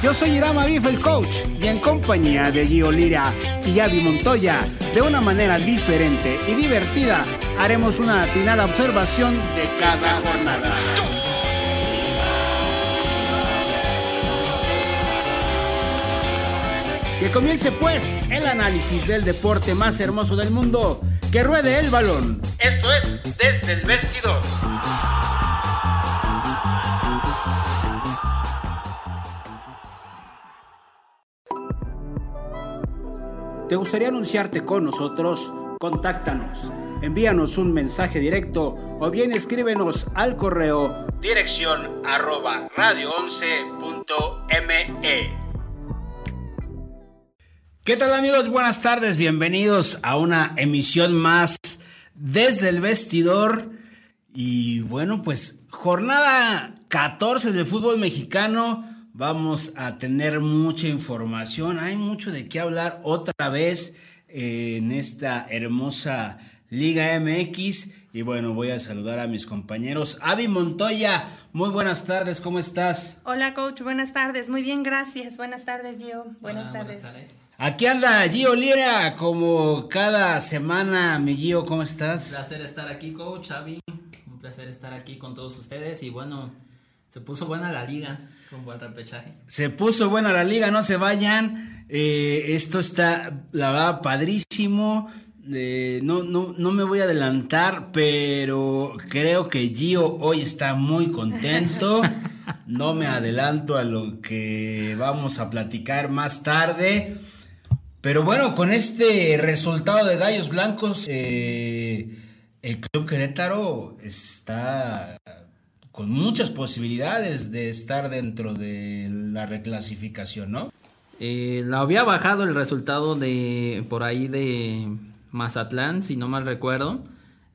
Yo soy Irama Bif, el coach, y en compañía de Gio Lira y Avi Montoya, de una manera diferente y divertida, haremos una atinada observación de cada jornada. Que comience pues el análisis del deporte más hermoso del mundo, que ruede el balón. Esto es desde el vestidor. ¿Te gustaría anunciarte con nosotros? Contáctanos. Envíanos un mensaje directo o bien escríbenos al correo dirección arroba radio11.me. ¿Qué tal amigos? Buenas tardes, bienvenidos a una emisión más desde el vestidor. Y bueno, pues jornada 14 del fútbol mexicano Vamos a tener mucha información, hay mucho de qué hablar otra vez en esta hermosa Liga MX. Y bueno, voy a saludar a mis compañeros. Avi Montoya, muy buenas tardes, ¿cómo estás? Hola coach, buenas tardes, muy bien, gracias. Buenas tardes, Gio. Buenas, tardes. Aquí anda Gio Lira, como cada semana, mi Gio, ¿cómo estás? Un placer estar aquí, coach, Avi. Un placer estar aquí con todos ustedes y bueno, se puso buena la liga. Con buen repechaje. Se puso buena la liga, no se vayan. Eh, esto está, la verdad, padrísimo. Eh, no, no, no me voy a adelantar, pero creo que Gio hoy está muy contento. No me adelanto a lo que vamos a platicar más tarde. Pero bueno, con este resultado de Gallos Blancos, eh, el Club Querétaro está con muchas posibilidades de estar dentro de la reclasificación, ¿no? Eh, la había bajado el resultado de por ahí de Mazatlán, si no mal recuerdo,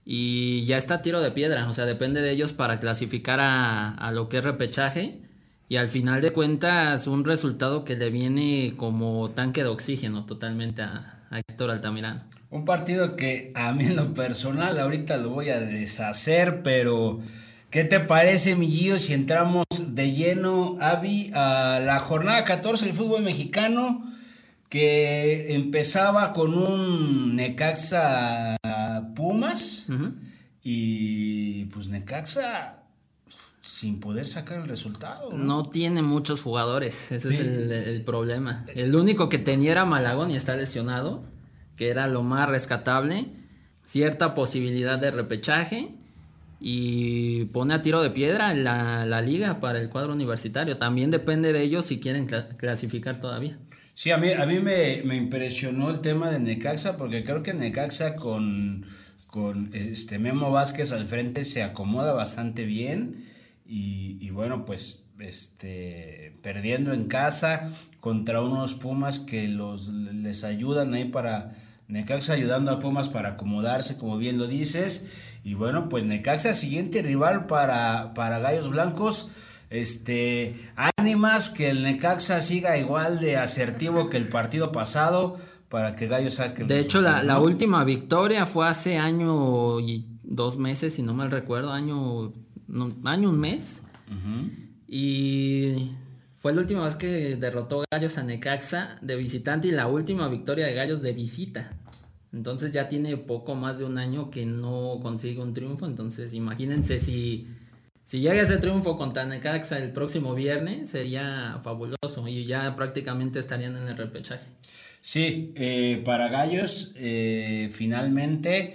y ya está tiro de piedra, o sea, depende de ellos para clasificar a, lo que es repechaje. Y al final de cuentas, un resultado que le viene como tanque de oxígeno totalmente a, a Héctor Altamirano. Un partido que a mí en lo personal ahorita lo voy a deshacer, pero ¿Qué te parece, mi Gio, si entramos de lleno, Avi, a la jornada 14 del fútbol mexicano que empezaba con un Necaxa Pumas y pues Necaxa sin poder sacar el resultado. No, tiene muchos jugadores, ese es el, el, problema. El único que tenía era Malagón y está lesionado, que era lo más rescatable. Cierta posibilidad de repechaje y pone a tiro de piedra la, la liga para el cuadro universitario. También depende de ellos si quieren clasificar todavía. Sí, a mí, a mí me, impresionó el tema de Necaxa porque creo que Necaxa con, con este Memo Vázquez al frente se acomoda bastante bien y, y, bueno, pues este, perdiendo en casa contra unos Pumas que los, les ayudan ahí para... Necaxa ayudando a Pumas para acomodarse, como bien lo dices, y bueno, pues Necaxa, siguiente rival para, para Gallos Blancos. Este, ánimas que el Necaxa siga igual de asertivo que el partido pasado para que Gallos saque. De hecho, la, última victoria fue hace año y dos meses, si no mal recuerdo, año, año un mes. Y fue la última vez que derrotó Gallos a Necaxa de visitante y la última victoria de Gallos de visita. Entonces ya tiene poco más de un año que no consigue un triunfo. Entonces imagínense si, si llega ese triunfo contra Necaxa el próximo viernes, sería fabuloso y ya prácticamente estarían en el repechaje. Sí, eh, para Gallos eh, finalmente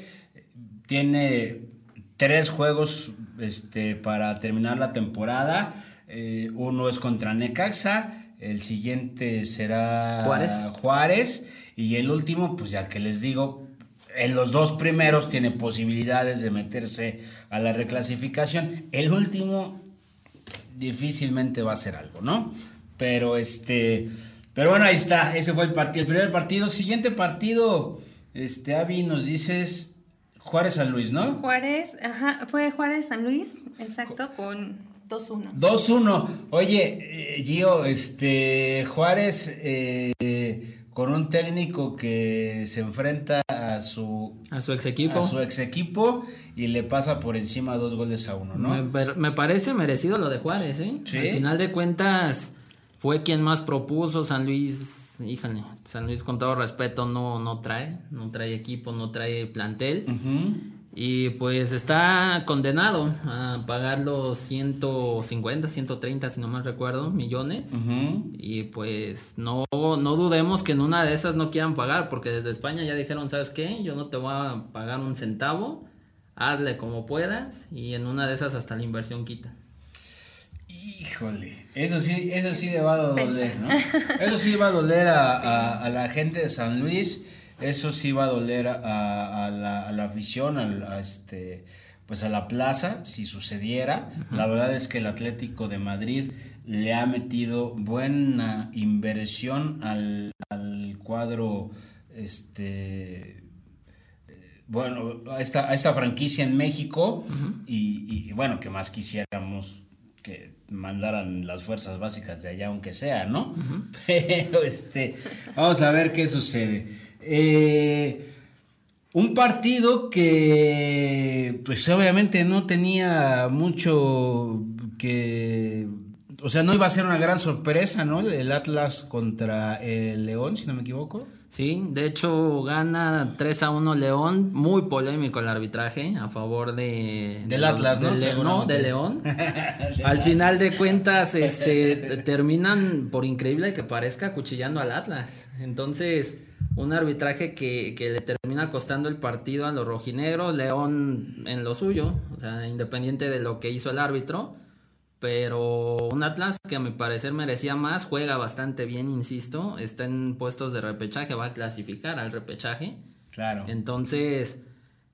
tiene tres juegos este, para terminar la temporada. Eh, uno es contra Necaxa, el siguiente será Juárez. Juárez y el último, pues ya que les digo, en los dos primeros tiene posibilidades de meterse a la reclasificación. El último difícilmente va a ser algo, ¿no? Pero este, pero bueno, ahí está, ese fue el partido, el primer partido. Siguiente partido, este, Avi, nos dices Juárez San Luis, ¿no? Juárez, ajá, fue Juárez San Luis, exacto, con 2-1. 2-1. Oye, eh, Gio, este Juárez eh, con un técnico que se enfrenta a su a su ex equipo a su ex equipo y le pasa por encima dos goles a uno, ¿no? Me, me parece merecido lo de Juárez, ¿eh? Sí. Al final de cuentas fue quien más propuso San Luis, híjole, San Luis con todo respeto no no trae, no trae equipo, no trae plantel. Y pues está condenado a pagar los 150, 130, si no mal recuerdo, millones. Y pues no, no dudemos que en una de esas no quieran pagar, porque desde España ya dijeron, ¿sabes qué? Yo no te voy a pagar un centavo, hazle como puedas, y en una de esas hasta la inversión quita. Híjole, eso sí, eso sí le va a doler. ¿no? Eso sí va a doler a, a- a la gente de San Luis, eso sí va a doler a, a la, a la afición, al- a, este, pues a la plaza, si sucediera. La verdad es que el Atlético de Madrid le ha metido buena inversión al, al cuadro, este, bueno, a esta, a esta franquicia en México y, y, bueno, que más quisiéramos que mandaran las fuerzas básicas de allá, aunque sea, ¿no? Pero este, vamos a ver qué sucede. Eh, un partido que, pues obviamente no tenía mucho que, o sea, no iba a ser una gran sorpresa, ¿no? El Atlas contra el León, si no me equivoco. Sí, de hecho gana 3 a 1 León, muy polémico el arbitraje a favor de... Del de- Atlas, ¿no? Le- no, de León. al final de cuentas, este, terminan, por increíble que parezca, acuchillando al Atlas. Entonces, un arbitraje que, que le termina costando el partido a los rojinegros, León en lo suyo, o sea, independiente de lo que hizo el árbitro. Pero un Atlas que a mi parecer merecía más, juega bastante bien, insisto, está en puestos de repechaje, va a clasificar al repechaje. Claro. Entonces,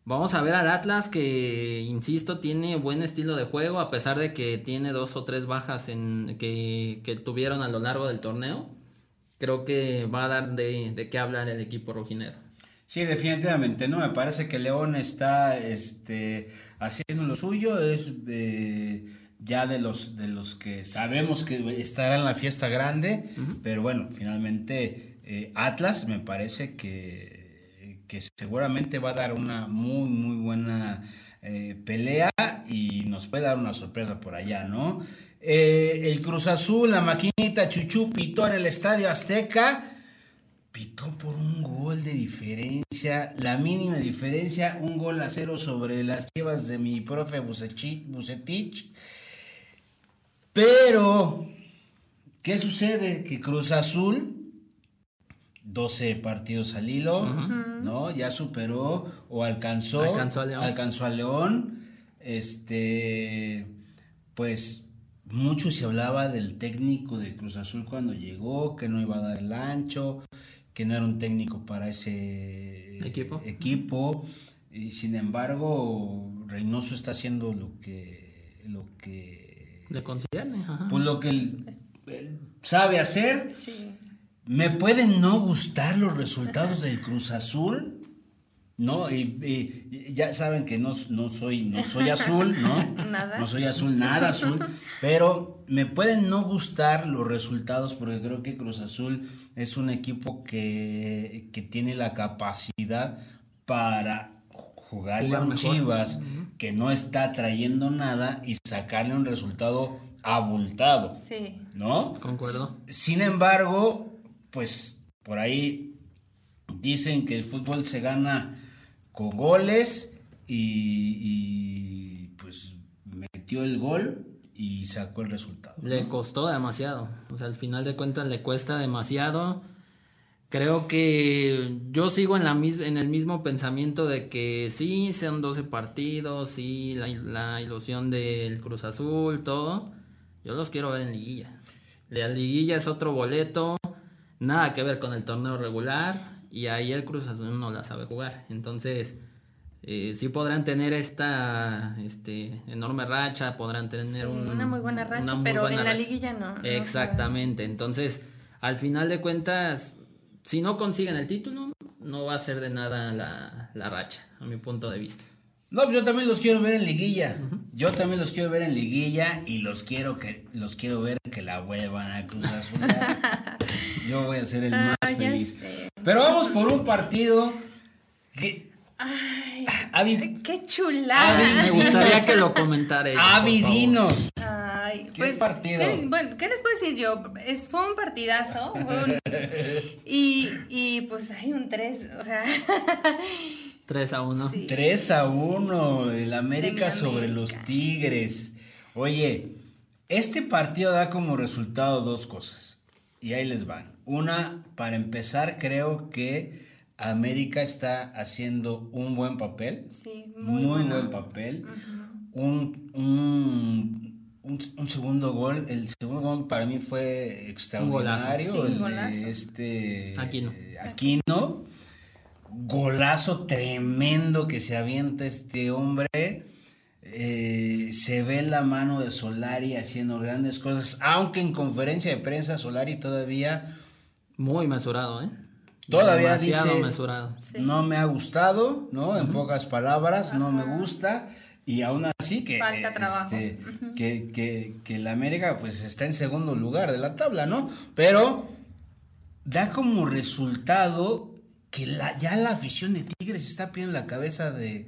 vamos a ver al Atlas que, insisto, tiene buen estilo de juego, a pesar de que tiene dos o tres bajas en, que, que tuvieron a lo largo del torneo. Creo que va a dar de, de qué hablar el equipo rojinero. Sí, definitivamente, ¿no? Me parece que León está este, haciendo lo suyo, es eh, ya de los, de los que sabemos que estará en la fiesta grande, pero bueno, finalmente eh, Atlas me parece que, que seguramente va a dar una muy, muy buena eh, pelea y nos puede dar una sorpresa por allá, ¿no? Eh, el Cruz Azul, la maquinita Chuchu pitó en el Estadio Azteca pitó por un gol de diferencia, la mínima diferencia, un gol a cero sobre las chivas de mi profe Bucetich. Pero, ¿qué sucede? Que Cruz Azul, 12 partidos al hilo, ¿no? Ya superó o alcanzó, Alcanzó a León. alcanzó a León. Este, pues mucho se hablaba del técnico de Cruz Azul cuando llegó, que no iba a dar el ancho, que no era un técnico para ese Equipo. equipo. Y sin embargo, Reynoso está haciendo lo que, lo que, Le concierne, ajá. pues lo que él, él sabe hacer. Sí. Me pueden no gustar los resultados del Cruz Azul, ¿no? Y, y- y ya saben que no, no soy, no soy azul, ¿no? Nada. No soy azul, nada azul. Pero me pueden no gustar los resultados porque creo que Cruz Azul es un equipo que, que tiene la capacidad para jugarle Jugar a un. Chivas que no está trayendo nada y sacarle un resultado abultado, Sí. ¿no? Concuerdo. Sin embargo, pues por ahí dicen que el fútbol se gana con goles y, y, pues metió el gol y sacó el resultado. Le costó demasiado. O sea, al final de cuentas le cuesta demasiado. Creo que yo sigo en, la mis- en el mismo pensamiento de que sí, sean 12 partidos, sí, la, la ilusión del Cruz Azul, todo. Yo los quiero ver en liguilla. La liguilla es otro boleto, nada que ver con el torneo regular y ahí el Cruz Azul no la sabe jugar. Entonces, eh, sí podrán tener esta este, enorme racha, podrán tener Sí, un- una muy buena racha, muy pero buena en la racha. liguilla no. Exactamente, entonces al final de cuentas, si no consiguen el título, no va a ser de nada la, la racha, a mi punto de vista. No, pues yo también los quiero ver en liguilla. Yo también los quiero ver en liguilla y los quiero que los quiero ver que la vuelvan a Cruz Azul. yo voy a ser el más Ah, ya feliz. sé. Pero vamos por un partido que Ay, qué chulada. Avi, Me gustaría que lo comentara ella, favor. dinos. Ay, ¿Qué pues, partido? ¿qué- bueno, ¿qué les puedo decir yo? Es, fue un partidazo. fue un- y, y pues hay un 3, o sea, 3 a 1. Sí. 3 a 1 el América sobre América. los Tigres. Oye, este partido da como resultado dos cosas. Y ahí les van. Una, para empezar, creo que América está haciendo un buen papel. sí, muy, Muy, bueno. buen papel. un, un, un- un segundo gol. El segundo gol para mí fue extraordinario. Sí, el de golazo. este Aquino. Aquino. Golazo tremendo que se avienta este hombre. Eh, se ve la mano de Solari haciendo grandes cosas. Aunque en conferencia de prensa Solari todavía Muy mesurado, ¿eh? Todavía Demasiado dice- mesurado. Sí. no me ha gustado, ¿no? En pocas palabras, no me gusta. Y aún así que, Falta eh, trabajo. este, que, que, que la América pues está en segundo lugar de la tabla, ¿no? Pero da como resultado que la, ya la afición de Tigres está pidiendo la cabeza de,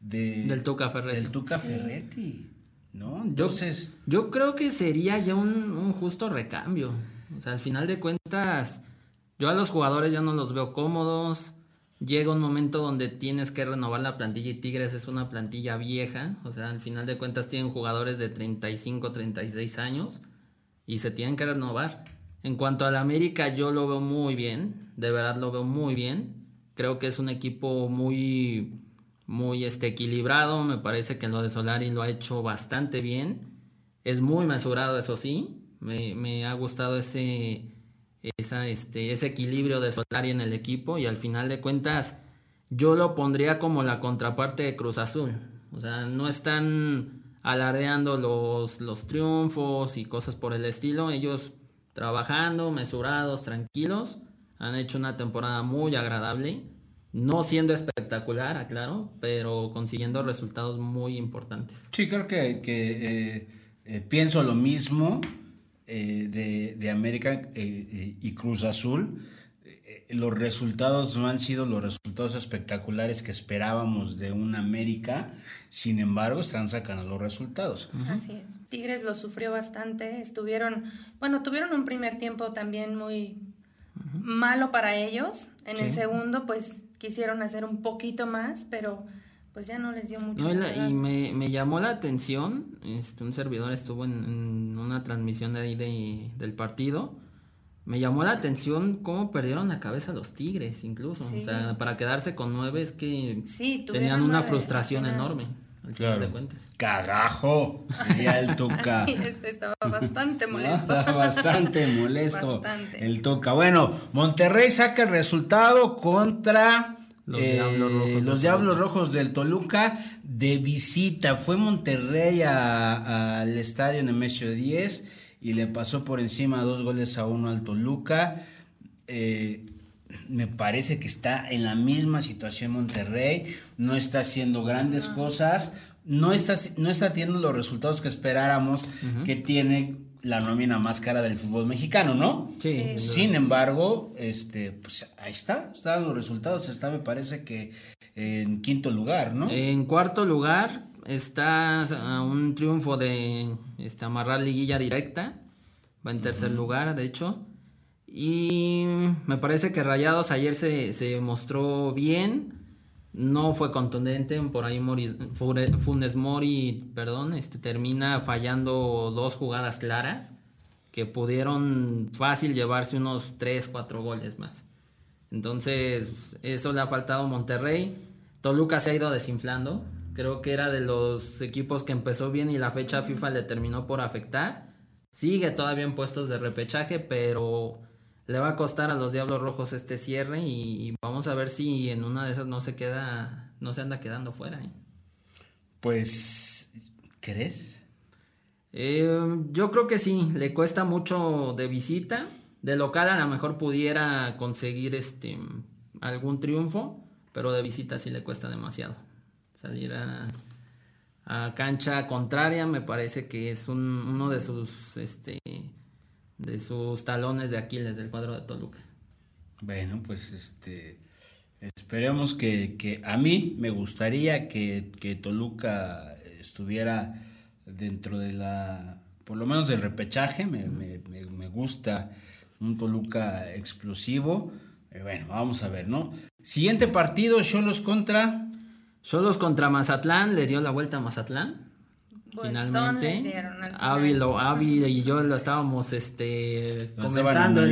de- Del Tuca Ferretti. Del Tuca Sí. Ferretti, ¿no? Yo, Entonces, yo creo que sería ya un, un justo recambio. O sea, al final de cuentas, yo a los jugadores ya no los veo cómodos. Llega un momento donde tienes que renovar la plantilla y Tigres es una plantilla vieja. O sea, al final de cuentas tienen jugadores de 35, 36 años y se tienen que renovar. En cuanto al América, yo lo veo muy bien. De verdad lo veo muy bien. Creo que es un equipo muy, muy este, equilibrado. Me parece que lo de Solari lo ha hecho bastante bien. Es muy mesurado, eso sí. Me, me ha gustado ese, esa, este, ese equilibrio de Solari en el equipo. Y al final de cuentas, yo lo pondría como la contraparte de Cruz Azul. O sea, no están alardeando los, los triunfos y cosas por el estilo. Ellos trabajando, mesurados, tranquilos. Han hecho una temporada muy agradable. No siendo espectacular, aclaro, pero consiguiendo resultados muy importantes. Sí, creo que, eh, eh, pienso lo mismo eh, de, América y Cruz Azul. Eh, los resultados no han sido los resultados espectaculares que esperábamos de un América, sin embargo están sacando los resultados. Así es. Tigres lo sufrió bastante. Estuvieron, bueno, tuvieron un primer tiempo también muy malo para ellos. En el segundo, pues quisieron hacer un poquito más, pero pues ya no les dio mucho. No, y, la me, me llamó la atención, este, un servidor estuvo en, en una transmisión de ahí de- del partido. Me llamó la atención cómo perdieron la cabeza los Tigres, incluso. Sí. O sea, para quedarse con nueve es que Sí, tenían una nueve, frustración final. enorme, al final de cuentas. Cagajo, diría el Tuca. Sí, es- estaba bastante ¿no? molesto. Está bastante molesto Bastante. el Tuca. Bueno, Monterrey saca el resultado contra Los eh, Diablos Rojos del los Diablos Rojos del Toluca de visita. Fue Monterrey a- al estadio Nemesio 10 y le pasó por encima dos goles a uno al Toluca. Eh, me parece que está en la misma situación Monterrey, no está haciendo grandes cosas, no está, no está teniendo los resultados que esperáramos que tiene la nómina más cara del fútbol mexicano, ¿no? Sí, sin embargo, este, pues ahí está, están los resultados, está me parece que en quinto lugar, ¿no? En cuarto lugar está a un triunfo de este, amarrar liguilla directa. Va en tercer lugar, de hecho. Y me parece que Rayados ayer se, se mostró bien. No fue contundente. Por ahí Mori- Funes Mori, perdón, este, termina fallando dos jugadas claras que pudieron fácil llevarse unos 3, 4 goles más. Entonces, eso le ha faltado a Monterrey. Toluca se ha ido desinflando. Creo que era de los equipos que empezó bien y la fecha FIFA le terminó por afectar. Sigue todavía en puestos de repechaje, pero le va a costar a los Diablos Rojos este cierre y, vamos a ver si en una de esas no se queda, no se anda quedando fuera. ¿eh? Pues, ¿crees? Eh, yo creo que sí, le cuesta mucho de visita. De local a lo mejor pudiera conseguir este algún triunfo, pero de visita sí le cuesta demasiado. Salir a, cancha contraria me parece que es uno de sus este de sus talones de Aquiles del cuadro de Toluca. Bueno, pues este esperemos que, a mí me gustaría que, que Toluca estuviera dentro de la por lo menos del repechaje, me, me, me gusta un Toluca explosivo. Eh, bueno, vamos a ver, ¿no? Siguiente partido, Cholos contra. Cholos contra Mazatlán, le dio la vuelta a Mazatlán. finalmente. Avi, y yo lo estábamos este, comentando.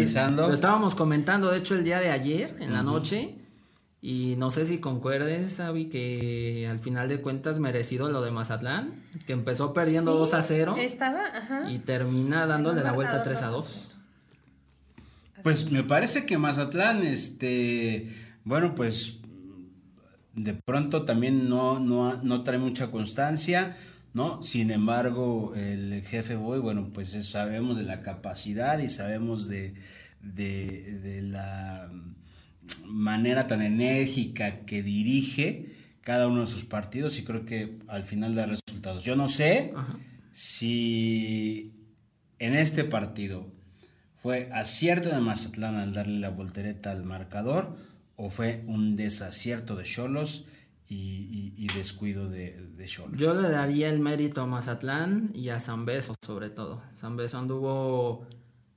Lo estábamos comentando, de hecho, el día de ayer, en la noche. Y no sé si concuerdes, Avi, que al final de cuentas merecido lo de Mazatlán, que empezó perdiendo 2 a 0. Estaba, ajá. Y termina dándole la vuelta 3 a 2. Pues me parece que Mazatlán, este, bueno, pues de pronto también no, no, no trae mucha constancia, ¿no? Sin embargo, el jefe Boy, bueno, pues sabemos de la capacidad y sabemos de, de, de la manera tan enérgica que dirige cada uno de sus partidos y creo que al final da resultados. Yo no sé si en este partido fue acierto de Mazatlán al darle la voltereta al marcador o fue un desacierto de Cholos y, descuido de Cholos. Yo le daría el mérito a Mazatlán y a San Beso sobre todo. San Beso anduvo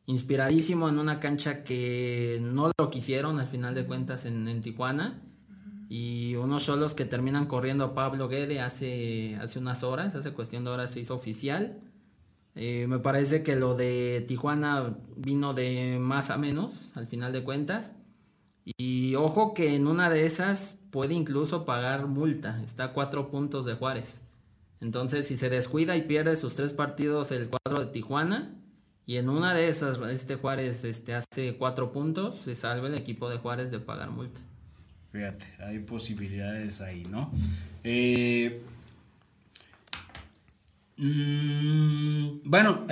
inspiradísimo en una cancha que no lo quisieron al final de cuentas en, Tijuana. Y unos solos que terminan corriendo a Pablo Guede hace, hace unas horas, hace cuestión de horas se hizo oficial. Eh, me parece que lo de Tijuana vino de más a menos al final de cuentas. Y ojo que en una de esas puede incluso pagar multa. Está a cuatro puntos de Juárez. Entonces, si se descuida y pierde sus tres partidos el cuadro de Tijuana, y en una de esas, este Juárez este, hace cuatro puntos, se salva el equipo de Juárez de pagar multa. Fíjate, hay posibilidades ahí, ¿no? Eh, mm, bueno,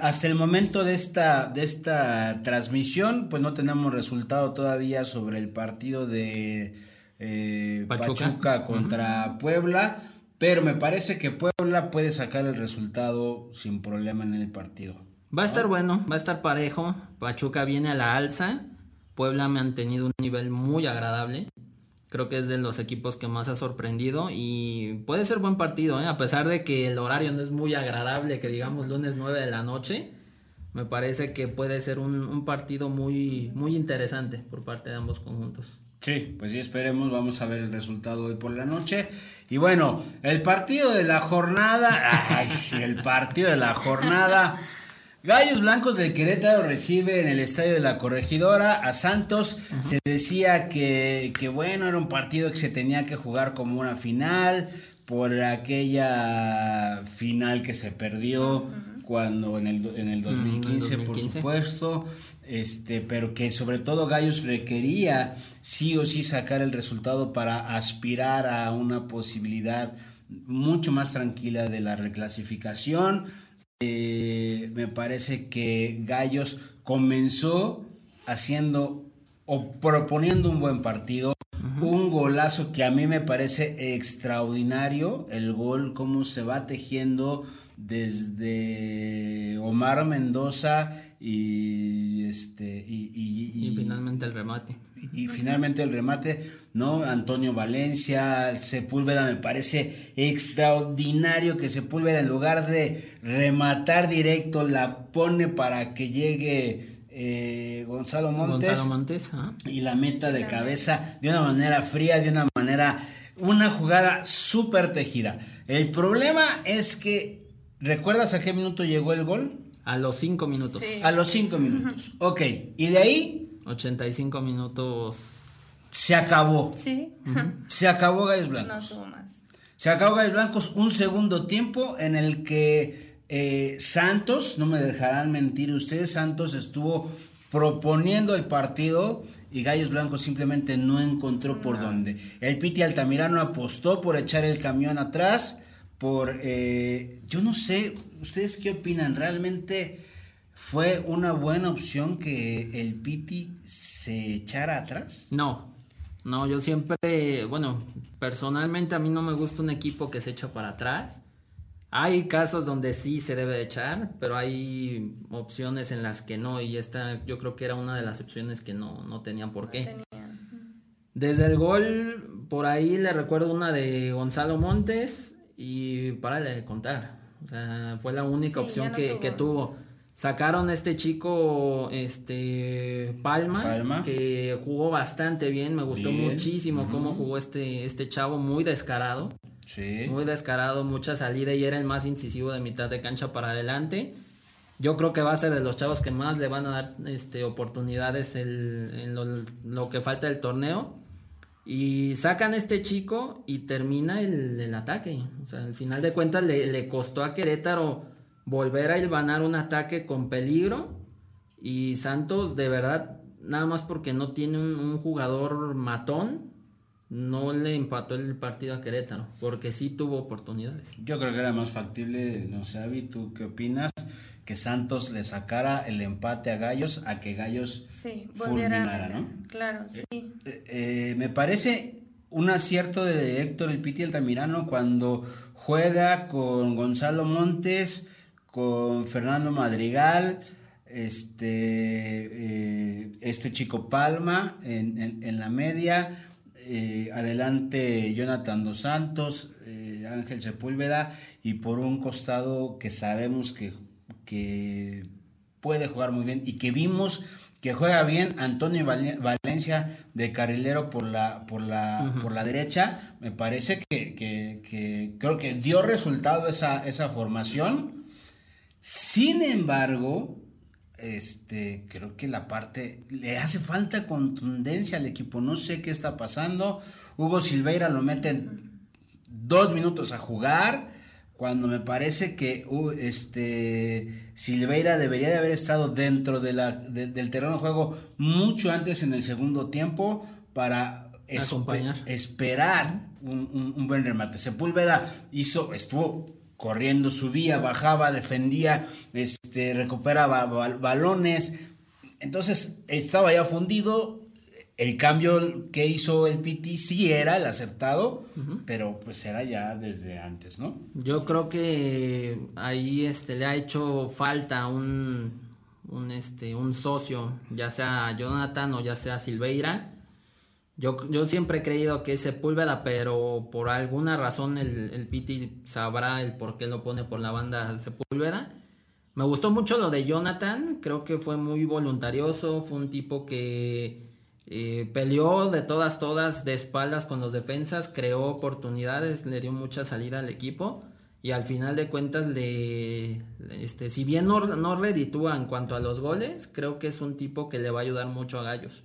hasta el momento de esta, de esta transmisión, pues no tenemos resultado todavía sobre el partido de eh, Pachuca. contra Puebla, pero me parece que Puebla puede sacar el resultado sin problema en el partido. Va a estar bueno, va a estar parejo. Pachuca viene a la alza. Puebla ha mantenido un nivel muy agradable. Creo que es de los equipos que más ha sorprendido y puede ser buen partido, ¿eh? a pesar de que el horario no es muy agradable, que digamos lunes 9 de la noche. Me parece que puede ser un, partido muy, muy interesante por parte de ambos conjuntos. Sí, pues sí, esperemos, vamos a ver el resultado hoy por la noche. Y bueno, el partido de la jornada, ay, sí, el partido de la jornada. Gallos Blancos del Querétaro recibe en el estadio de la Corregidora a Santos. Se decía que, bueno, era un partido que se tenía que jugar como una final por aquella final que se perdió cuando en el, en el 2015, por supuesto. Este, pero que sobre todo Gallos requería sí o sí sacar el resultado para aspirar a una posibilidad mucho más tranquila de la reclasificación eh, me parece que Gallos comenzó haciendo o proponiendo un buen partido. Un golazo que a mí me parece extraordinario. El gol, cómo se va tejiendo desde Omar Mendoza y este y, finalmente el remate. y, finalmente el remate no Antonio Valencia Sepúlveda me parece extraordinario que Sepúlveda en lugar de rematar directo la pone para que llegue eh, Gonzalo Montes, y la meta de cabeza de una manera fría de una manera una jugada súper tejida. El problema es que ¿Recuerdas a qué minuto llegó el gol? A los cinco minutos. A los cinco minutos. Ok. ¿Y de ahí? 85 minutos. Se acabó. Sí. Se acabó Gallos Blancos. No tuvo más. Se acabó Gallos Blancos un segundo tiempo en el que eh, Santos, no me dejarán mentir ustedes, Santos estuvo proponiendo el partido y Gallos Blancos simplemente no encontró por dónde. El Piti Altamirano apostó por echar el camión atrás por, eh, yo no sé, ¿ustedes qué opinan? Realmente ¿Fue una buena opción que el Piti se echara atrás? No, no, yo siempre, bueno, personalmente a mí no me gusta un equipo que se echa para atrás. Hay casos donde sí se debe echar, pero hay opciones en las que no, y esta yo creo que era una de las opciones que no, no tenían por qué. Desde el gol, por ahí le recuerdo una de Gonzalo Montes y para de contar. O sea, fue la única opción que, que, tuvo. Sacaron a este chico, este Palma, que jugó bastante bien. Me gustó muchísimo cómo jugó este, este chavo, muy descarado. Muy descarado, mucha salida y era el más incisivo de mitad de cancha para adelante. Yo creo que va a ser de los chavos que más le van a dar este, oportunidades en lo, que falta del torneo. Y sacan a este chico y termina el, ataque. O sea, al final de cuentas le, costó a Querétaro volver a ganar un ataque con peligro. Y Santos, de verdad, nada más porque no tiene un jugador matón, no le empató el partido a Querétaro, porque sí tuvo oportunidades. Yo creo que era más factible, no sé, Avi, ¿tú qué opinas? Que Santos le sacara el empate a Gallos a que Gallos sí, fulminara, ¿no? Claro, sí. Eh, eh, eh, me parece un acierto de Héctor El Piti Altamirano cuando juega con Gonzalo Montes, con Fernando Madrigal, este, este chico Palma en, en la media eh, adelante Jonathan Dos Santos, eh, Ángel Sepúlveda y por un costado que sabemos que, que puede jugar muy bien y que vimos que juega bien Antonio Valencia de carrilero por la, por la, por la derecha. Me parece que, creo que dio resultado esa, esa formación. Sin embargo, este, creo que la parte le hace falta contundencia al equipo. No sé qué está pasando. Hugo Silveira lo meten dos minutos a jugar. Cuando me parece que uh, este Silveira debería de haber estado dentro de la, del terreno de juego mucho antes en el segundo tiempo para esperar un, un, buen remate. Sepúlveda hizo, estuvo corriendo, subía, bajaba, defendía, este, recuperaba balones. Entonces estaba ya fundido. El cambio que hizo el Piti sí era el aceptado, pero pues era ya desde antes, ¿no? Yo creo que ahí este, le ha hecho falta un, un, este, un socio, ya sea Jonathan o ya sea Silveira, yo, yo siempre he creído que es Sepúlveda, pero por alguna razón el, el Piti sabrá el por qué lo pone por la banda Sepúlveda. Me gustó mucho lo de Jonathan, creo que fue muy voluntarioso, fue un tipo que eh, peleó de todas, todas de espaldas con los defensas, creó oportunidades, le dio mucha salida al equipo y al final de cuentas le, este, si bien no, no reditúa en cuanto a los goles, creo que es un tipo que le va a ayudar mucho a Gallos.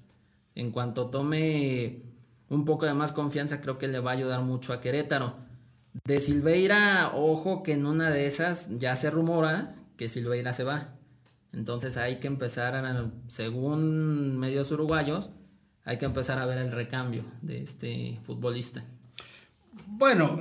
En cuanto tome un poco de más confianza, creo que le va a ayudar mucho a Querétaro. De Silveira, ojo que en una de esas ya se rumora que Silveira se va. Entonces hay que empezar, según medios uruguayos, hay que empezar a ver el recambio de este futbolista. Bueno,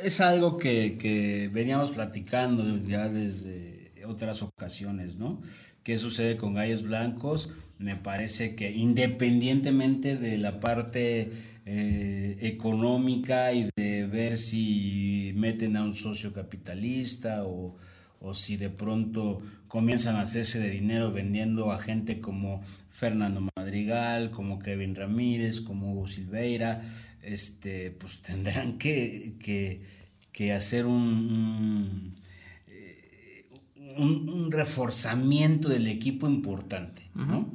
es algo que, veníamos platicando ya desde otras ocasiones, ¿no? qué sucede con Gallos Blancos. Me parece que independientemente de la parte eh, económica y de ver si meten a un socio capitalista o, si de pronto comienzan a hacerse de dinero vendiendo a gente como Fernando Madrigal, como Kevin Ramírez, como Hugo Silveira, este, pues tendrán que, que, hacer un un, reforzamiento del equipo importante, ¿no?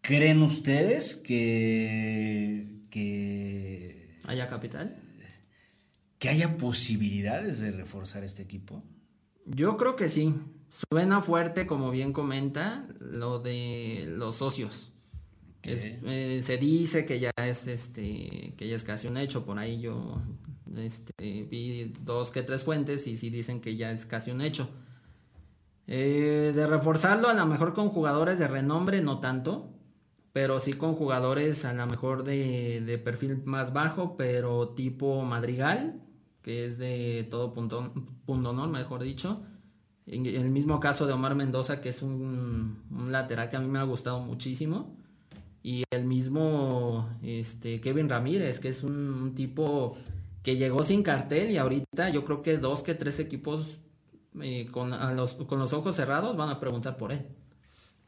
¿Creen ustedes que, que... ¿Haya capital? ¿Que haya posibilidades de reforzar este equipo? Yo creo que sí. Suena fuerte, como bien comenta, lo de los socios. Eh, se dice que ya es este que ya es casi un hecho por ahí yo este, vi dos que tres fuentes y sí dicen que ya es casi un hecho eh, de reforzarlo a lo mejor con jugadores de renombre, no tanto, pero sí con jugadores a lo mejor de, perfil más bajo, pero tipo Madrigal, que es de todo punto, punto honor, mejor dicho. El mismo caso de Omar Mendoza, que es un, lateral que a mí me ha gustado muchísimo. Y el mismo este, Kevin Ramírez, que es un, un tipo que llegó sin cartel y ahorita yo creo que dos que tres equipos eh, con, los, con los ojos cerrados van a preguntar por él.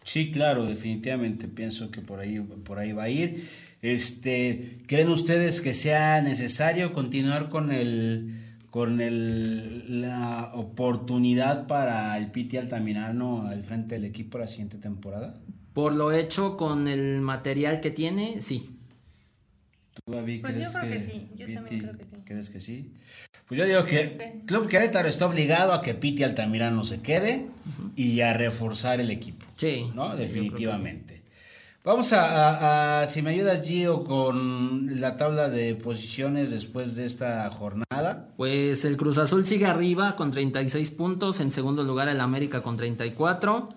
Sí, claro, definitivamente pienso que por ahí, por ahí va a ir. Este, ¿creen ustedes que sea necesario continuar con el con el, la oportunidad para el Piti Altamirano al frente del equipo la siguiente temporada? Por lo hecho con el material que tiene, sí. ¿Tú, David, pues yo creo que, sí, yo también creo que sí. ¿Crees que sí? Pues yo digo que Club Querétaro está obligado a que Piti Altamirano se quede y a reforzar el equipo. Sí. ¿No? Definitivamente. Vamos a, a, si me ayudas Gio con la tabla de posiciones después de esta jornada. Pues el Cruz Azul sigue arriba con 36 puntos, en segundo lugar el América con 34,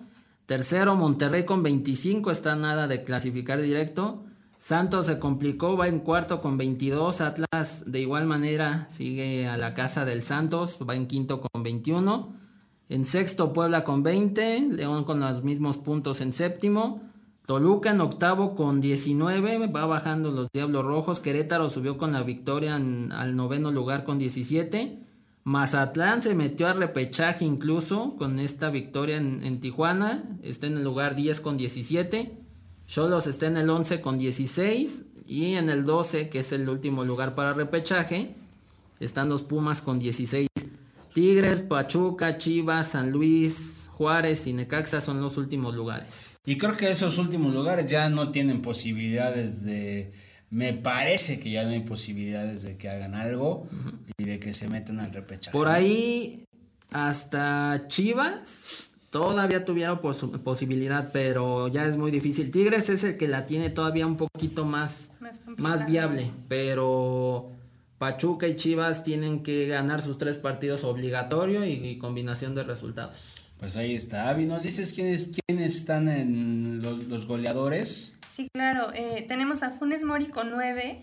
tercero Monterrey con 25, está nada de clasificar directo. Santos se complicó, va en cuarto con 22. Atlas de igual manera sigue a la casa del Santos, va en quinto con 21. En sexto Puebla con 20. León con los mismos puntos en séptimo. Toluca en octavo con 19. Va bajando los Diablos Rojos. Querétaro subió con la victoria al noveno lugar con 17. Mazatlán se metió a repechaje incluso con esta victoria en, en Tijuana. Está en el lugar 10 con 17. Cholos está en el 11 con 16 y en el 12, que es el último lugar para repechaje, están los Pumas con 16. Tigres, Pachuca, Chivas, San Luis, Juárez y Necaxa son los últimos lugares. Y creo que esos últimos lugares ya no tienen posibilidades de... Me parece que ya no hay posibilidades de que hagan algo y de que se metan al repechaje. Por ahí hasta Chivas todavía tuviera posibilidad, pero ya es muy difícil. Tigres es el que la tiene todavía un poquito más, más, viable, pero Pachuca y Chivas tienen que ganar sus tres partidos obligatorio y, combinación de resultados. Pues ahí está. Avi, ¿nos dices quiénes, quiénes están en los, goleadores? Sí, claro. Eh, tenemos a Funes Mori con nueve,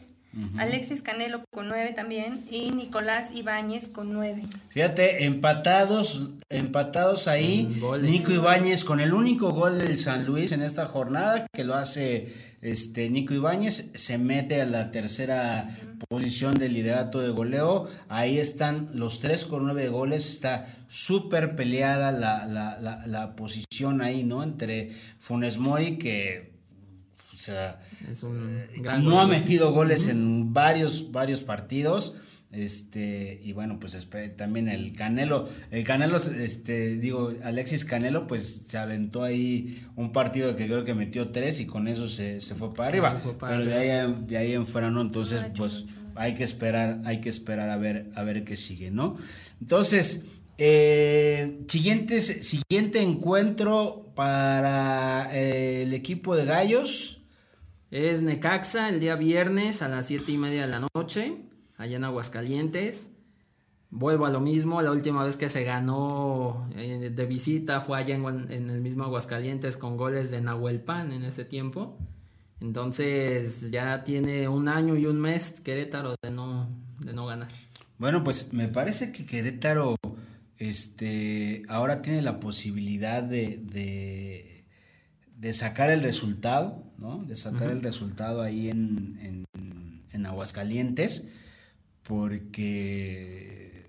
Alexis Canelo con nueve también y Nicolás Ibáñez con nueve. Fíjate, empatados, empatados ahí. Nico Ibáñez con el único gol del San Luis en esta jornada que lo hace este Nico Ibáñez, se mete a la tercera posición del liderato de goleo. Ahí están los tres con nueve goles. Está súper peleada la, la, la, la posición ahí, ¿no? Entre Funes Mori que o sea, eh, no ha metido goles en varios, varios partidos. Este, y bueno, pues también el Canelo, el Canelo, este, digo, Alexis Canelo, pues se aventó ahí un partido que creo que metió tres y con eso se, fue para arriba. pero de ahí, de ahí en fuera no, entonces, pues hay que esperar, hay que esperar a ver, a ver qué sigue, ¿no? Entonces, eh, siguiente encuentro para eh, el equipo de Gallos. Es Necaxa el día viernes a las 7 y media de la noche, allá en Aguascalientes. Vuelvo a lo mismo, la última vez que se ganó eh, de visita fue allá en, el mismo Aguascalientes con goles de Nahuel Pan en ese tiempo. Entonces ya tiene un año y un mes Querétaro de no, de no ganar. Bueno, pues me parece que Querétaro este, ahora tiene la posibilidad de de sacar el resultado, ¿no? De sacar el resultado ahí en, en, Aguascalientes, porque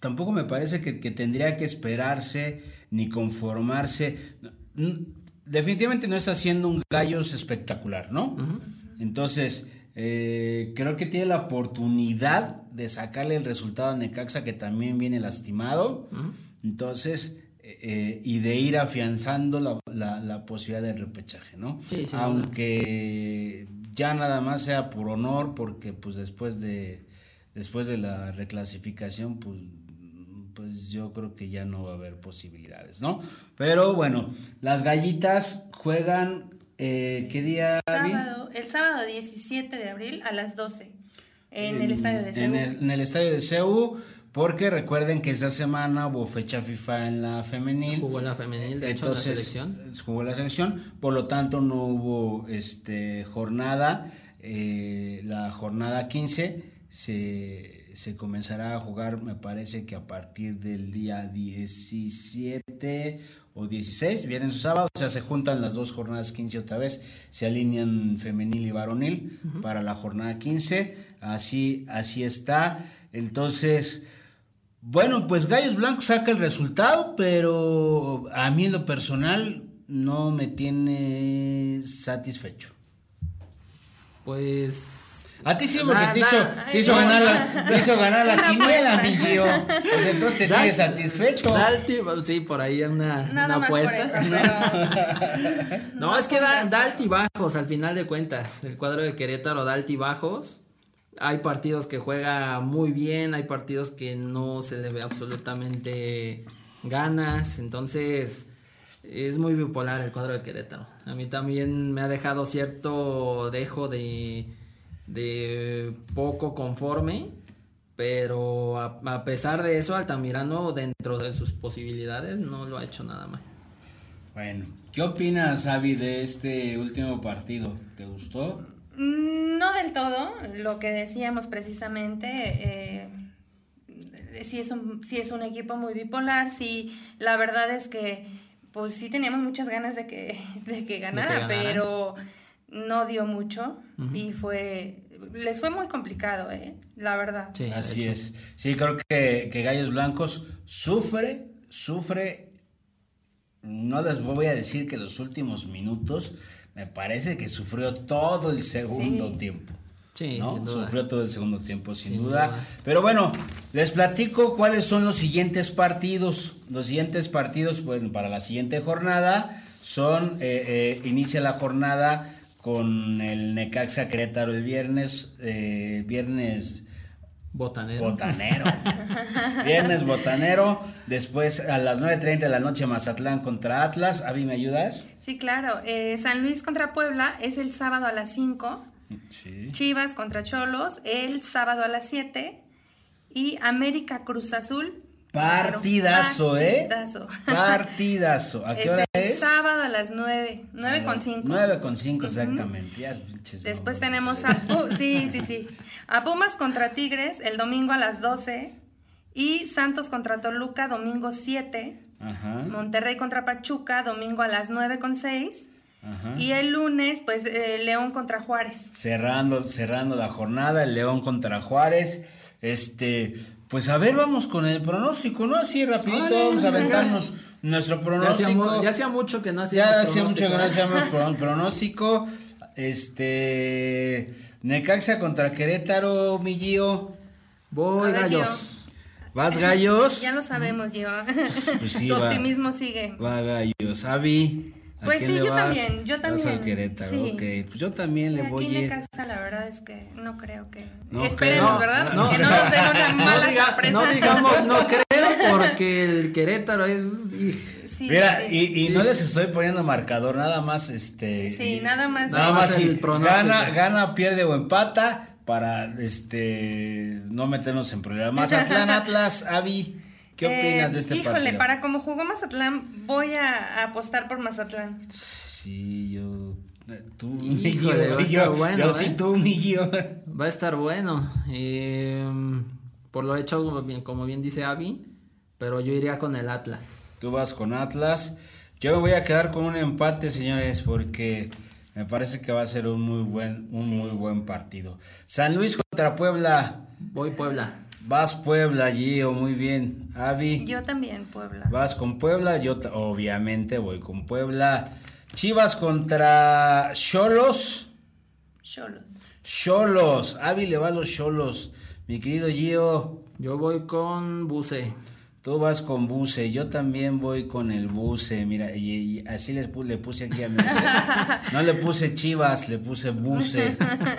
tampoco me parece que, tendría que esperarse ni conformarse. Definitivamente no está haciendo un gallos espectacular, ¿no? Entonces, eh, creo que tiene la oportunidad de sacarle el resultado a Necaxa, que también viene lastimado. Entonces, eh, y de ir afianzando la, posibilidad de repechaje, ¿no? Sí, sí, Aunque ya nada más sea por honor, porque pues después de, después de la reclasificación, pues, pues yo creo que ya no va a haber posibilidades, ¿no? Pero bueno, las gallitas juegan, eh, ¿qué día? Sábado, el sábado 17 de abril a las 12 en, el estadio de CEU. En el, estadio de CEU porque recuerden que esta semana hubo fecha FIFA en la femenil. Jugó la femenil, de hecho, la selección. Jugó la selección, por lo tanto no hubo este jornada. Eh, la jornada 15 se, se comenzará a jugar, me parece que a partir del día 17 o 16, vienen su sábado, o sea, se juntan las dos jornadas 15 otra vez, se alinean femenil y varonil para la jornada 15, así, así está. Entonces, bueno, pues Gallos Blancos saca el resultado, pero a mí en lo personal no me tiene satisfecho. Pues a ti sí, porque te, hizo, te, hizo ganar la, te hizo ganar la quiniela, mi tío. Pues entonces te tienes satisfecho. Dalti, sí, por ahí una, una apuesta. no, es que da, da altibajos al final de cuentas. El cuadro de Querétaro da altibajos. Hay partidos que juega muy bien, hay partidos que no se le ve absolutamente ganas. Entonces, es muy bipolar el cuadro de Querétaro. A mí también me ha dejado cierto dejo de de poco conforme, pero a, pesar de eso, Altamirano dentro de sus posibilidades no lo ha hecho nada mal. Bueno, ¿qué opinas, Avi, de este último partido? ¿Te gustó? Mm, no del todo, lo que decíamos precisamente, eh, si, es un, si es un equipo muy bipolar, sí, la verdad es que pues sí teníamos muchas ganas de que, de que ganara, pero no dio mucho y fue les fue muy complicado, ¿eh? la verdad. Sí, Así es. Sí, creo que, que Gallos Blancos sufre, sufre, no les voy a decir que los últimos minutos, me parece que sufrió todo el segundo tiempo. Sí, ¿no? Sufrió todo el segundo tiempo, sin, duda. Pero bueno, les platico cuáles son los siguientes partidos. Los siguientes partidos, bueno, para la siguiente jornada son, eh, eh, inicia la jornada con el Necaxa Querétaro el viernes, eh, viernes Botanero. Botanero. Viernes botanero. Después a las 9.30 de la noche Mazatlán contra Atlas. Avi, ¿me ayudas? Sí, claro. Eh, San Luis contra Puebla es el sábado a las 5. Sí. Chivas contra Cholos el sábado a las 7. Y América Cruz Azul Partidazo, ¿eh? Partidazo. ¿A qué hora es? Sábado a las 9, 9 con 5. 9 con 5, exactamente. Después tenemos a, sí, sí, sí. a Pumas contra Tigres el domingo a las 12 y Santos contra Toluca domingo 7. Ajá. Monterrey contra Pachuca domingo a las 9 con 6. Ajá. Y el lunes, pues, eh, León contra Juárez. Cerrando, cerrando la jornada, el León contra Juárez. Este, pues a ver, vamos con el pronóstico, ¿no? Así rapidito, vamos a aventarnos nuestro pronóstico. Ya hacía, mucho que no hacíamos Ya hacía mucho que no hacíamos pronóstico. Este, Necaxa contra Querétaro, mi Gio. Voy, gallos. ¿Vas gallos? Ya lo sabemos, Gio. Pues sí, tu optimismo sigue. Va gallos. Avi. Pues sí, yo también, yo también. Vas al Querétaro, sí. ok. Pues yo también le voy a ir. Casa, la verdad es que no creo que. No Espérenos, ¿verdad? No, que no nos den una mala sorpresa. No digamos no creo, porque el Querétaro es. Sí, Mira, sí, y, y no les estoy poniendo marcador, nada más este. Sí, nada más. Nada más el gana, gana, pierde o empata para este no meternos en problemas. Mazatlán, Atlas, Avi. ¿Qué opinas de este híjole, partido? Híjole, para como jugó Mazatlán, voy a, apostar por Mazatlán. Sí, yo. Tú, híjole, va a estar bueno. Yo sí, ¿eh? tú, mi yo. Va a estar bueno. Eh, por lo hecho, como bien dice Avi, pero yo iría con el Atlas. Tú vas con Atlas. Yo me voy a quedar con un empate, señores, porque me parece que va a ser un muy buen, un sí. muy buen partido. San Luis contra Puebla. Voy Puebla. Vas Puebla, Gio, muy bien. Avi. Yo también, Puebla. Vas con Puebla, yo obviamente voy con Puebla. Chivas contra Cholos. Cholos. Cholos. Avi le va a los Cholos. Mi querido Gio. Yo voy con Buse. Tú vas con Buse, yo también voy con el Buse, mira, y, y así les pu le puse aquí a mi No le puse Chivas, le puse Buse.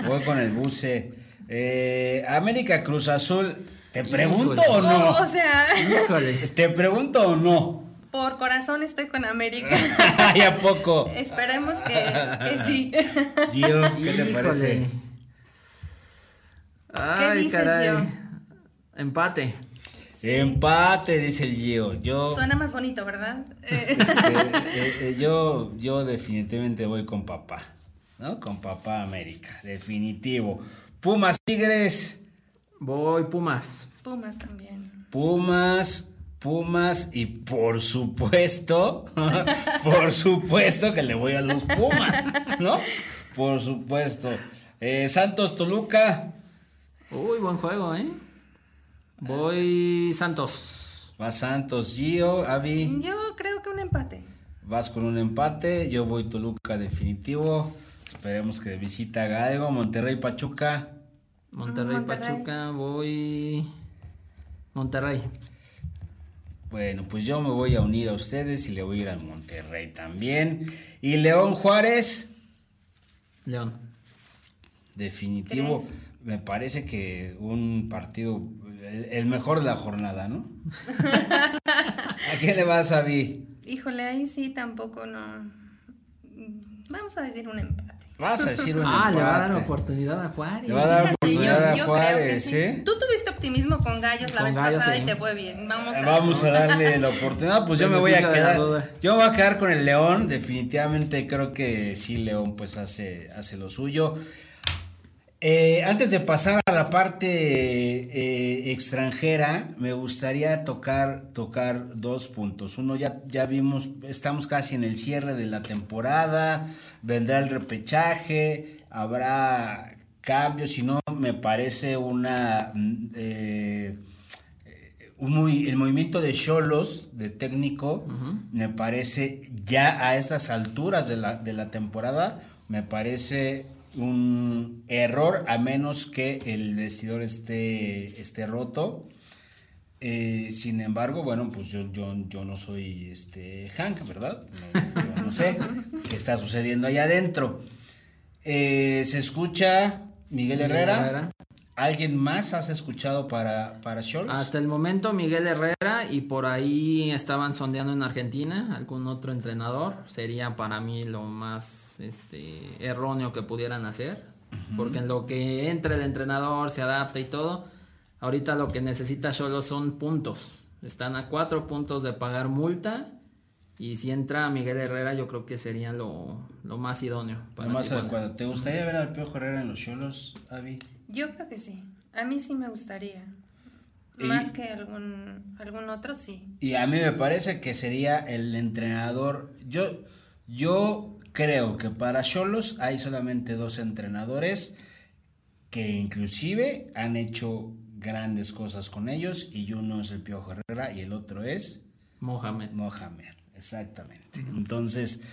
Voy con el Buse. Eh, América Cruz Azul, ¿te pregunto Híjole. o no? Oh, o sea, Híjole. ¿Te pregunto o no? por corazón estoy con América. ¿Y a poco? Esperemos que, que sí. Gio, ¿qué te Híjole. parece? Ay, dices, caray. Gio? Empate. Empate, dice el Gio. Yo, Suena más bonito, ¿verdad? Este, eh, eh, yo, yo definitivamente voy con papá, ¿no? Con papá América, definitivo. Pumas Tigres. Voy Pumas. Pumas también. Pumas, Pumas y por supuesto, por supuesto que le voy a los Pumas, ¿no? Por supuesto. Eh, Santos Toluca. Uy, buen juego, ¿eh? Voy Santos. Va Santos, Gio, Avi. Yo creo que un empate. Vas con un empate, yo voy Toluca definitivo. Esperemos que de visita haga algo. Monterrey, Pachuca. Monterrey, Monterrey. Pachuca, voy Monterrey. Bueno, pues yo me voy a unir a ustedes y le voy a ir al Monterrey también. Y León Juárez, León. definitivo. ¿Crees? Me parece que un partido, el, el mejor de la jornada, ¿no? ¿A qué le vas, Avi? Híjole, ahí sí tampoco no. Vamos a decir un empate. Vas a decir un Ah, le va a dar oportunidad a Juárez. Le va a dar yo, oportunidad a yo creo que Juárez, sí. ¿eh? Tú tuviste optimismo con Gallos la Con vez Gallos, pasada sí. y te fue bien. Vamos a, Vamos a darle la oportunidad, pues yo me voy a quedar. Yo me voy a quedar con el León, definitivamente creo que sí León pues hace, hace lo suyo. Eh, antes de pasar a la parte eh, extranjera, me gustaría tocar, tocar dos puntos. Uno, ya, ya vimos, estamos casi en el cierre de la temporada, vendrá el repechaje, habrá cambios, y no me parece una... mm, eh, movi- el movimiento de Cholos, de técnico, me parece ya a estas alturas de la, de la temporada, me parece un error a menos que el vestidor esté, esté roto. Eh, sin embargo, bueno, pues yo, yo, yo no soy este Hank, ¿verdad? No, yo no sé qué está sucediendo allá adentro. Eh, se escucha Miguel Miguel Herrera. ¿Alguien más has escuchado para, para? Hasta el momento Miguel Herrera y por ahí estaban sondeando en Argentina algún otro entrenador. Sería para mí lo más este, erróneo que pudieran hacer. Porque en lo que entra el entrenador, se adapta y todo, ahorita lo que necesita solo son puntos. Están a cuatro puntos de pagar multa. Y si entra Miguel Herrera, yo creo que sería lo, lo más idóneo. Lo más adecuado. ¿Te gustaría ver al Piojo Herrera en los Cholos, Avi? Yo creo que sí. A mí sí me gustaría. Y- Más que algún, algún otro, sí. Y a mí me parece que sería el entrenador. Yo, yo creo que para Cholos hay solamente dos entrenadores que inclusive han hecho grandes cosas con ellos y uno es el Piojo Herrera y el otro es Mohamed. Mohamed, exactamente. Entonces,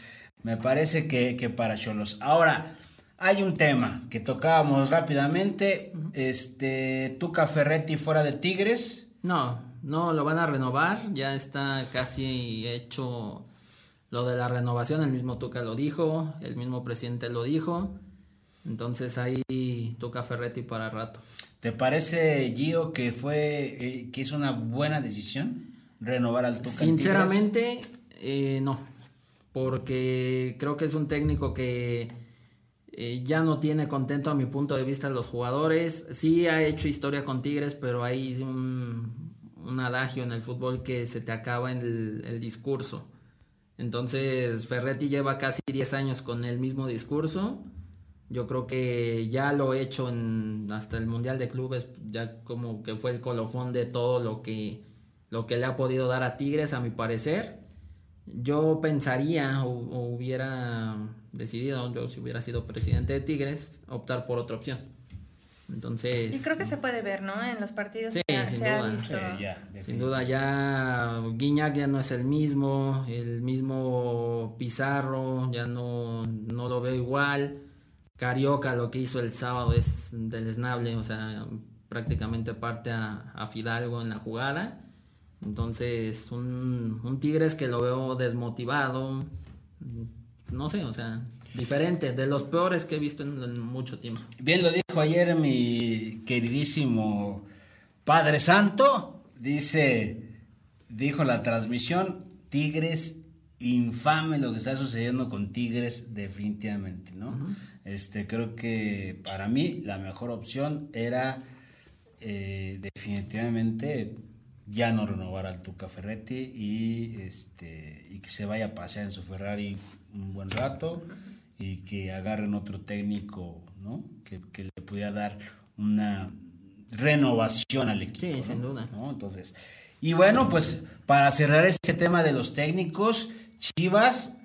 me parece que, que para Cholos. Ahora, hay un tema que tocábamos rápidamente. Este, Tuca Ferretti fuera de Tigres. No, no, lo van a renovar, ya está casi hecho lo de la renovación, el mismo Tuca lo dijo, el mismo presidente lo dijo, entonces ahí Tuca Ferretti para rato. ¿Te parece, Gio, que fue eh, que es una buena decisión renovar al Tuca? Sinceramente, eh, no, porque creo que es un técnico que eh, ya no tiene contento a mi punto de vista los jugadores. Sí ha hecho historia con Tigres, pero hay un, un adagio en el fútbol que se te acaba en el, el discurso. Entonces Ferretti lleva casi 10 años con el mismo discurso. Yo creo que ya lo he hecho hasta el Mundial de Clubes, ya como que fue el colofón de todo lo que, lo que le ha podido dar a Tigres, a mi parecer. Yo pensaría o hubiera decidido, yo si hubiera sido presidente de Tigres, optar por otra opción. Entonces, Y creo que se puede ver, ¿no? En los partidos Sí, ha- sin se ha duda. visto. Sí, ya, sin duda ya Guiñac ya no es el mismo, el mismo Pizarro ya no, no lo veo igual. Carioca lo que hizo el sábado es deleznable, o sea, prácticamente parte a, a Fidalgo en la jugada. Entonces, un, un Tigres que lo veo desmotivado, no sé, o sea, diferente, de los peores que he visto en, en mucho tiempo. Bien lo dijo ayer mi queridísimo Padre Santo. Dice, dijo la transmisión, Tigres, infame lo que está sucediendo con Tigres, definitivamente, ¿no? Este, creo que para mí la mejor opción era eh, definitivamente ya no renovar al Tuca Ferretti y este y que se vaya a pasear en su Ferrari un buen rato y que agarren otro técnico, ¿no? Que, que le pudiera dar una renovación al equipo. Sí, sin duda. Entonces, y bueno, pues para cerrar este tema de los técnicos, Chivas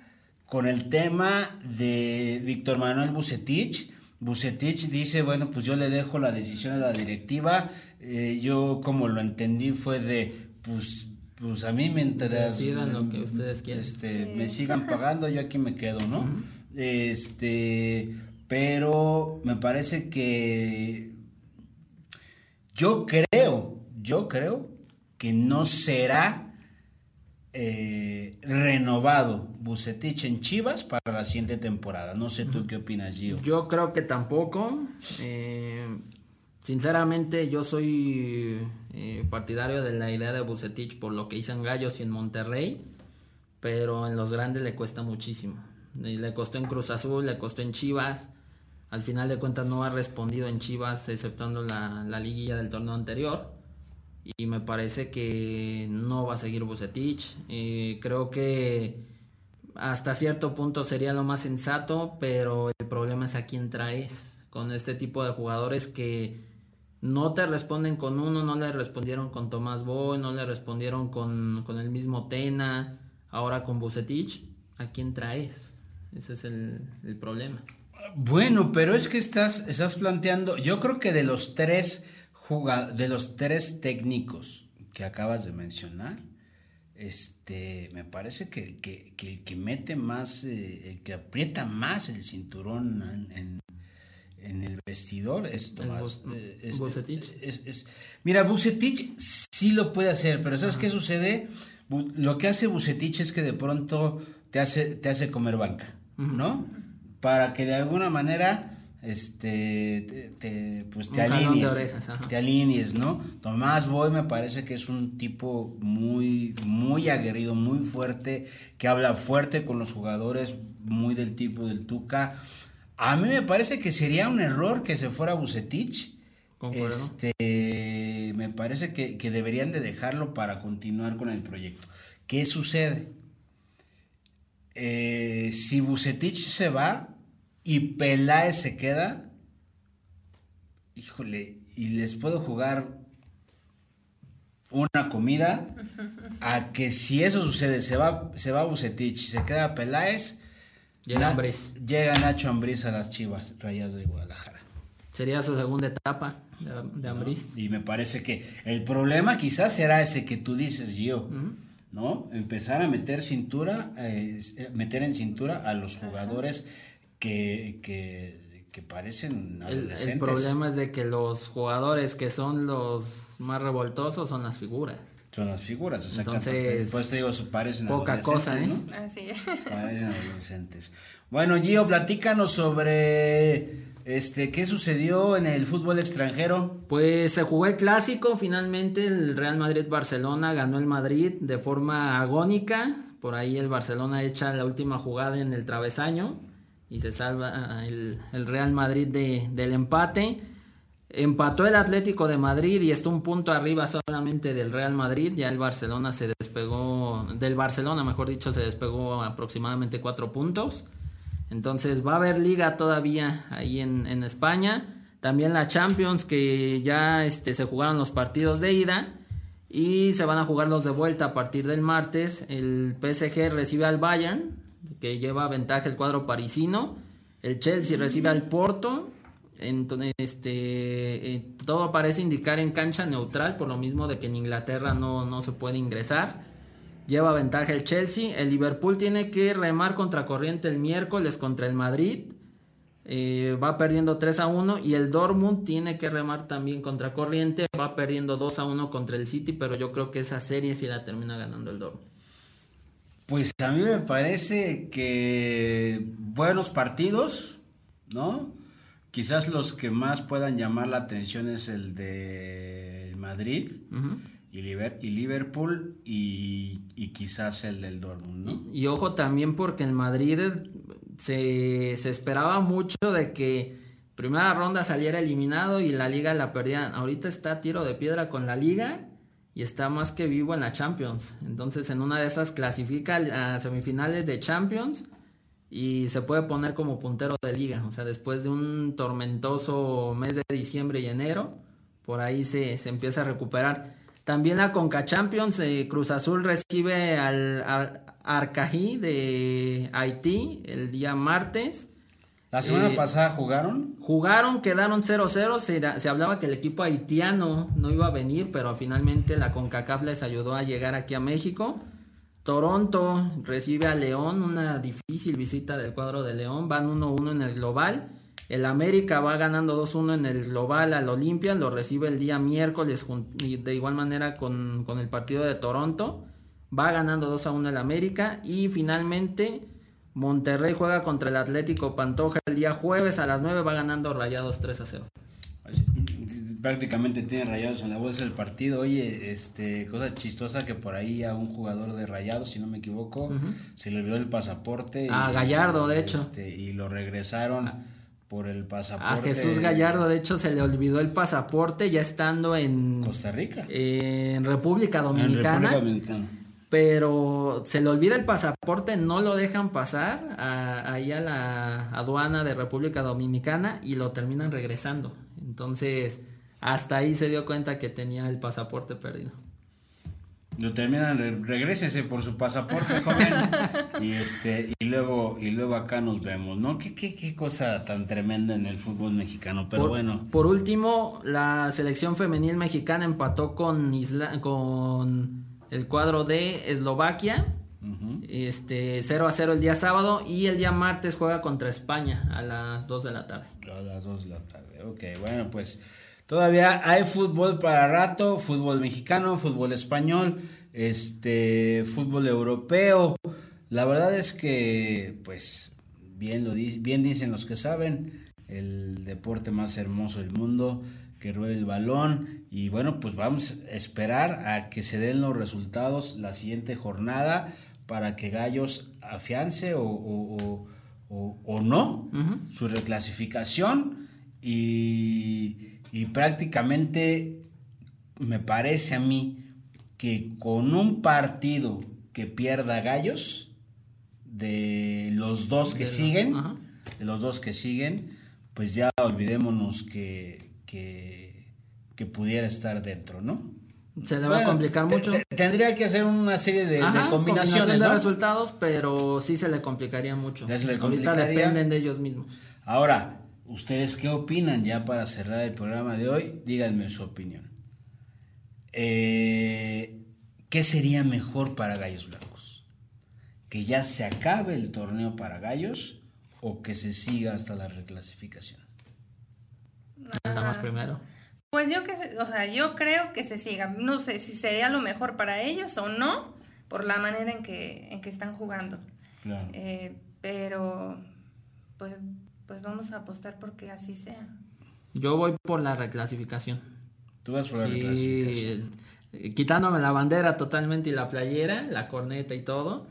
con el tema de Víctor Manuel Bucetich. Bucetich dice, bueno, pues yo le dejo la decisión a la directiva. Eh, yo como lo entendí fue de, pues, pues a mí mientras lo que ustedes quieran. Este, me sigan pagando, yo aquí me quedo, ¿no? Este, pero me parece que yo creo, yo creo que no será eh, renovado Bucetich en Chivas para la siguiente temporada. No sé tú qué opinas, Gio. Yo creo que tampoco. Eh, sinceramente, yo soy eh, partidario de la idea de Bucetich por lo que hizo en Gallos y en Monterrey, pero en los grandes le cuesta muchísimo. Le costó en Cruz Azul, le costó en Chivas. Al final de cuentas no ha respondido en Chivas, exceptuando la, la liguilla del torneo anterior y me parece que no va a seguir Bucetich. Eh, creo que hasta cierto punto sería lo más sensato, pero el problema es a quién traes con este tipo de jugadores que no te responden con uno, no le respondieron con Tomás Boy, no le respondieron con, el mismo Tena, ahora con Bucetich, ¿a quién traes? Ese es el, el problema. Bueno, pero es que estás, estás planteando, yo creo que de los tres de los tres técnicos que acabas de mencionar, este, me parece que, el que mete más, eh, el que aprieta más el cinturón en, el vestidor es Tomás. Eh, es, mira, Bucetich sí lo puede hacer, pero ¿sabes qué sucede? Lo que hace Bucetich es que de pronto te hace, te hace comer banca, ¿no? Para que de alguna manera este te, pues te alinees, te alinees, ¿no? Tomás Boy me parece que es un tipo muy muy aguerrido, muy fuerte, que habla fuerte con los jugadores, muy del tipo del Tuca. A mí me parece que sería un error que se fuera Bucetich. Este, me parece que, que deberían de dejarlo para continuar con el proyecto. ¿Qué sucede? Eh, si Bucetich se va, y Peláez se queda, híjole, y les puedo jugar una comida a que si eso sucede, se va, se va Bucetich y se queda Peláez, llega, llega Nacho Ambriz a las Chivas Rayas de Guadalajara. Sería su segunda etapa de, Ambriz. Y me parece que el problema quizás será ese que tú dices, yo. ¿no? Empezar a meter cintura, eh, meter en cintura a los jugadores que, que, parecen adolescentes. El, problema es de que los jugadores que son los más revoltosos son las figuras. Son las figuras, exactamente. Entonces, te digo, parecen poca cosa, ¿eh? Así Parecen adolescentes. Bueno, Gio, platícanos sobre este, ¿qué sucedió en el fútbol extranjero? Pues se jugó el clásico, finalmente el Real Madrid-Barcelona ganó el Madrid de forma agónica, por ahí el Barcelona echa la última jugada en el travesaño y se salva ah, el, Real Madrid de, del empate. Empató el Atlético de Madrid y está un punto arriba solamente del Real Madrid. Ya el Barcelona se despegó, del Barcelona mejor dicho, se despegó aproximadamente cuatro puntos. Entonces va a haber liga todavía ahí en, España. También la Champions que ya este, se jugaron los partidos de ida y se van a jugar los de vuelta a partir del martes. El PSG recibe al Bayern que lleva ventaja el cuadro parisino. El Chelsea recibe al Porto. Entonces, este, eh, todo parece indicar en cancha neutral, por lo mismo de que en Inglaterra no, no se puede ingresar. Lleva ventaja el Chelsea. El Liverpool tiene que remar contra corriente el miércoles contra el Madrid. Eh, va perdiendo 3 a 1 y el Dortmund tiene que remar también contra corriente. Va perdiendo 2 a 1 contra el City, pero yo creo que esa serie sí la termina ganando el Dortmund. Pues a mí me parece que buenos partidos, ¿no? Quizás los que más puedan llamar la atención es el de Madrid y, Liverpool y, quizás el del Dortmund, ¿no? Y, ojo también porque el Madrid se, se esperaba mucho de que primera ronda saliera eliminado y la liga la perdían. Ahorita está a tiro de piedra con la liga y está más que vivo en la Champions. Entonces en una de esas clasifica a semifinales de Champions y se puede poner como puntero de liga. O sea, después de un tormentoso mes de diciembre y enero, por ahí se, se empieza a recuperar. También la Conca Champions, eh, Cruz Azul recibe al, al Arcají de Haití el día martes. ¿La semana Eh, pasada jugaron? Jugaron, quedaron 0-0. Se, se hablaba que el equipo haitiano no iba a venir, pero finalmente la CONCACAF les ayudó a llegar aquí a México. Toronto recibe a León, una difícil visita del cuadro de León. Van 1-1 en el global. El América va ganando 2-1 en el global al Olimpia. Lo recibe el día miércoles y de igual manera con, con el partido de Toronto. Va ganando 2-1 el América. Y finalmente Monterrey juega contra el Atlético Pantoja el día jueves a las 9. Va ganando Rayados 3-0. Prácticamente tiene rayados en la bolsa del partido. Oye, este, cosa chistosa que por ahí a un jugador de rayados, si no me equivoco, se le olvidó el pasaporte. A Gallardo, de hecho. este, y lo regresaron por el pasaporte. A Jesús Gallardo, de hecho, se le olvidó el pasaporte ya estando en, Costa Rica. en República en Dominicana. República Dominicana. pero se le olvida el pasaporte, no lo dejan pasar a- ahí a la aduana de República Dominicana y lo terminan regresando. Entonces, hasta ahí se dio cuenta que tenía el pasaporte perdido. Lo terminan, re- regrésese por su pasaporte, joven. y este, y luego, y luego acá nos vemos, ¿no? Qué, qué, qué cosa tan tremenda en el fútbol mexicano, pero por, bueno. por último, la selección femenil mexicana empató con Isla con el cuadro de Eslovaquia. Este 0 a 0 el día sábado y el día martes juega contra España a las 2 de la tarde. A las 2 de la tarde. Ok, bueno, pues todavía hay fútbol para rato, fútbol mexicano, fútbol español, este, fútbol europeo. La verdad es que, pues, bien, lo di- bien dicen los que saben, el deporte más hermoso del mundo, que ruede el balón. Y bueno, pues vamos a esperar a que se den los resultados la siguiente jornada para que Gallos afiance o, o- o- o- o no su reclasificación y, y prácticamente me parece a mí que con un partido que pierda Gallos de los dos que De siguen, de los dos que siguen, pues ya olvidémonos que, que, que pudiera estar dentro, ¿no? Se le va a complicar mucho. te- tendría que hacer una serie de, de Ajá, combinaciones, combinación de ¿no? resultados, pero sí se le complicaría mucho. Ya se le Ahorita dependen de ellos mismos. Ahora, ¿ustedes qué opinan ya para cerrar el programa de hoy? Díganme su opinión. Eh, ¿Qué sería mejor para Gallos Blancos? ¿Que ya se acabe el torneo para Gallos o que se siga hasta la reclasificación? Estamos primero. Pues yo que se- o sea, yo creo que se siga. No sé si sería lo mejor para ellos o no, por la manera en que, en que están jugando. Claro. Eh, pero pues, pues vamos a apostar porque así sea. Yo voy por la reclasificación. Tú vas por la Sí, reclasificación. eh, quitándome la bandera totalmente y la playera, la corneta y todo.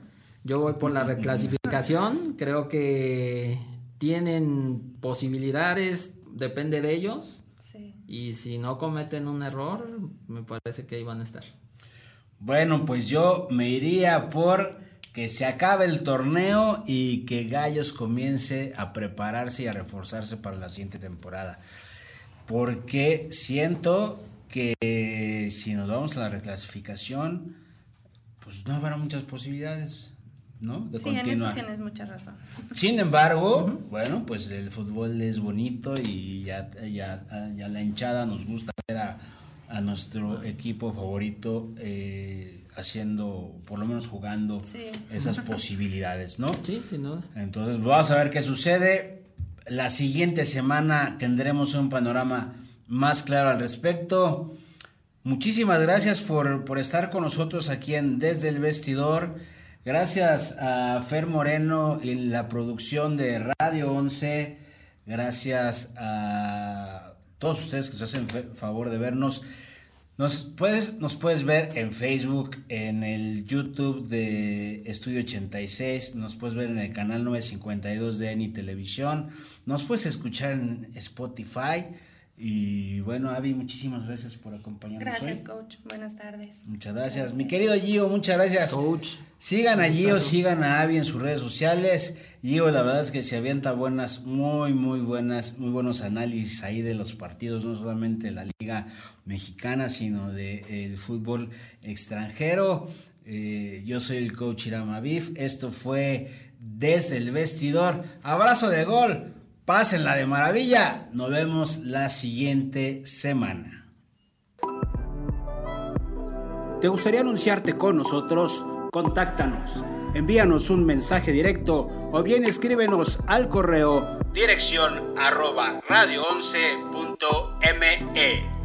Yo voy por la reclasificación. Creo que tienen posibilidades, depende de ellos. Sí. Y si no cometen un error, me parece que ahí van a estar. Bueno, pues yo me iría por que se acabe el torneo y que Gallos comience a prepararse y a reforzarse para la siguiente temporada. Porque siento que si nos vamos a la reclasificación, pues no habrá muchas posibilidades, ¿no? De Sí, en eso continuar. tienes mucha razón. Sin embargo, bueno, pues el fútbol es bonito y ya, ya, ya la hinchada nos gusta ver a, a nuestro equipo favorito eh, haciendo, por lo menos jugando Sí. esas posibilidades, ¿no? Sí, sin duda. Entonces vamos a ver qué sucede. La siguiente semana tendremos un panorama más claro al respecto. Muchísimas gracias por, por estar con nosotros aquí en Desde el Vestidor. Gracias a Fer Moreno en la producción de Radio 11. Gracias a todos ustedes que nos hacen favor de vernos. Nos puedes, nos puedes ver en Facebook, en el YouTube de Estudio 86, nos puedes ver en el canal 952 de Eni Televisión, nos puedes escuchar en Spotify. Y bueno, Avi, muchísimas gracias por acompañarnos Gracias, hoy. coach. Buenas tardes. Muchas gracias. Mi querido Gio, muchas gracias. Coach. Sigan a Gio, sigan a Avi en sus redes sociales. Gio, la verdad es que se avienta buenas, muy, muy buenas, muy buenos análisis ahí de los partidos, no solamente de la Liga Mexicana, sino del fútbol extranjero. Eh, yo soy el coach Irama Bif. Esto fue desde el vestidor. Abrazo de gol. Pásenla de maravilla. Nos vemos la siguiente semana. ¿Te gustaría anunciarte con nosotros? Contáctanos. Envíanos un mensaje directo o bien escríbenos al correo dirección arroba radio11.me.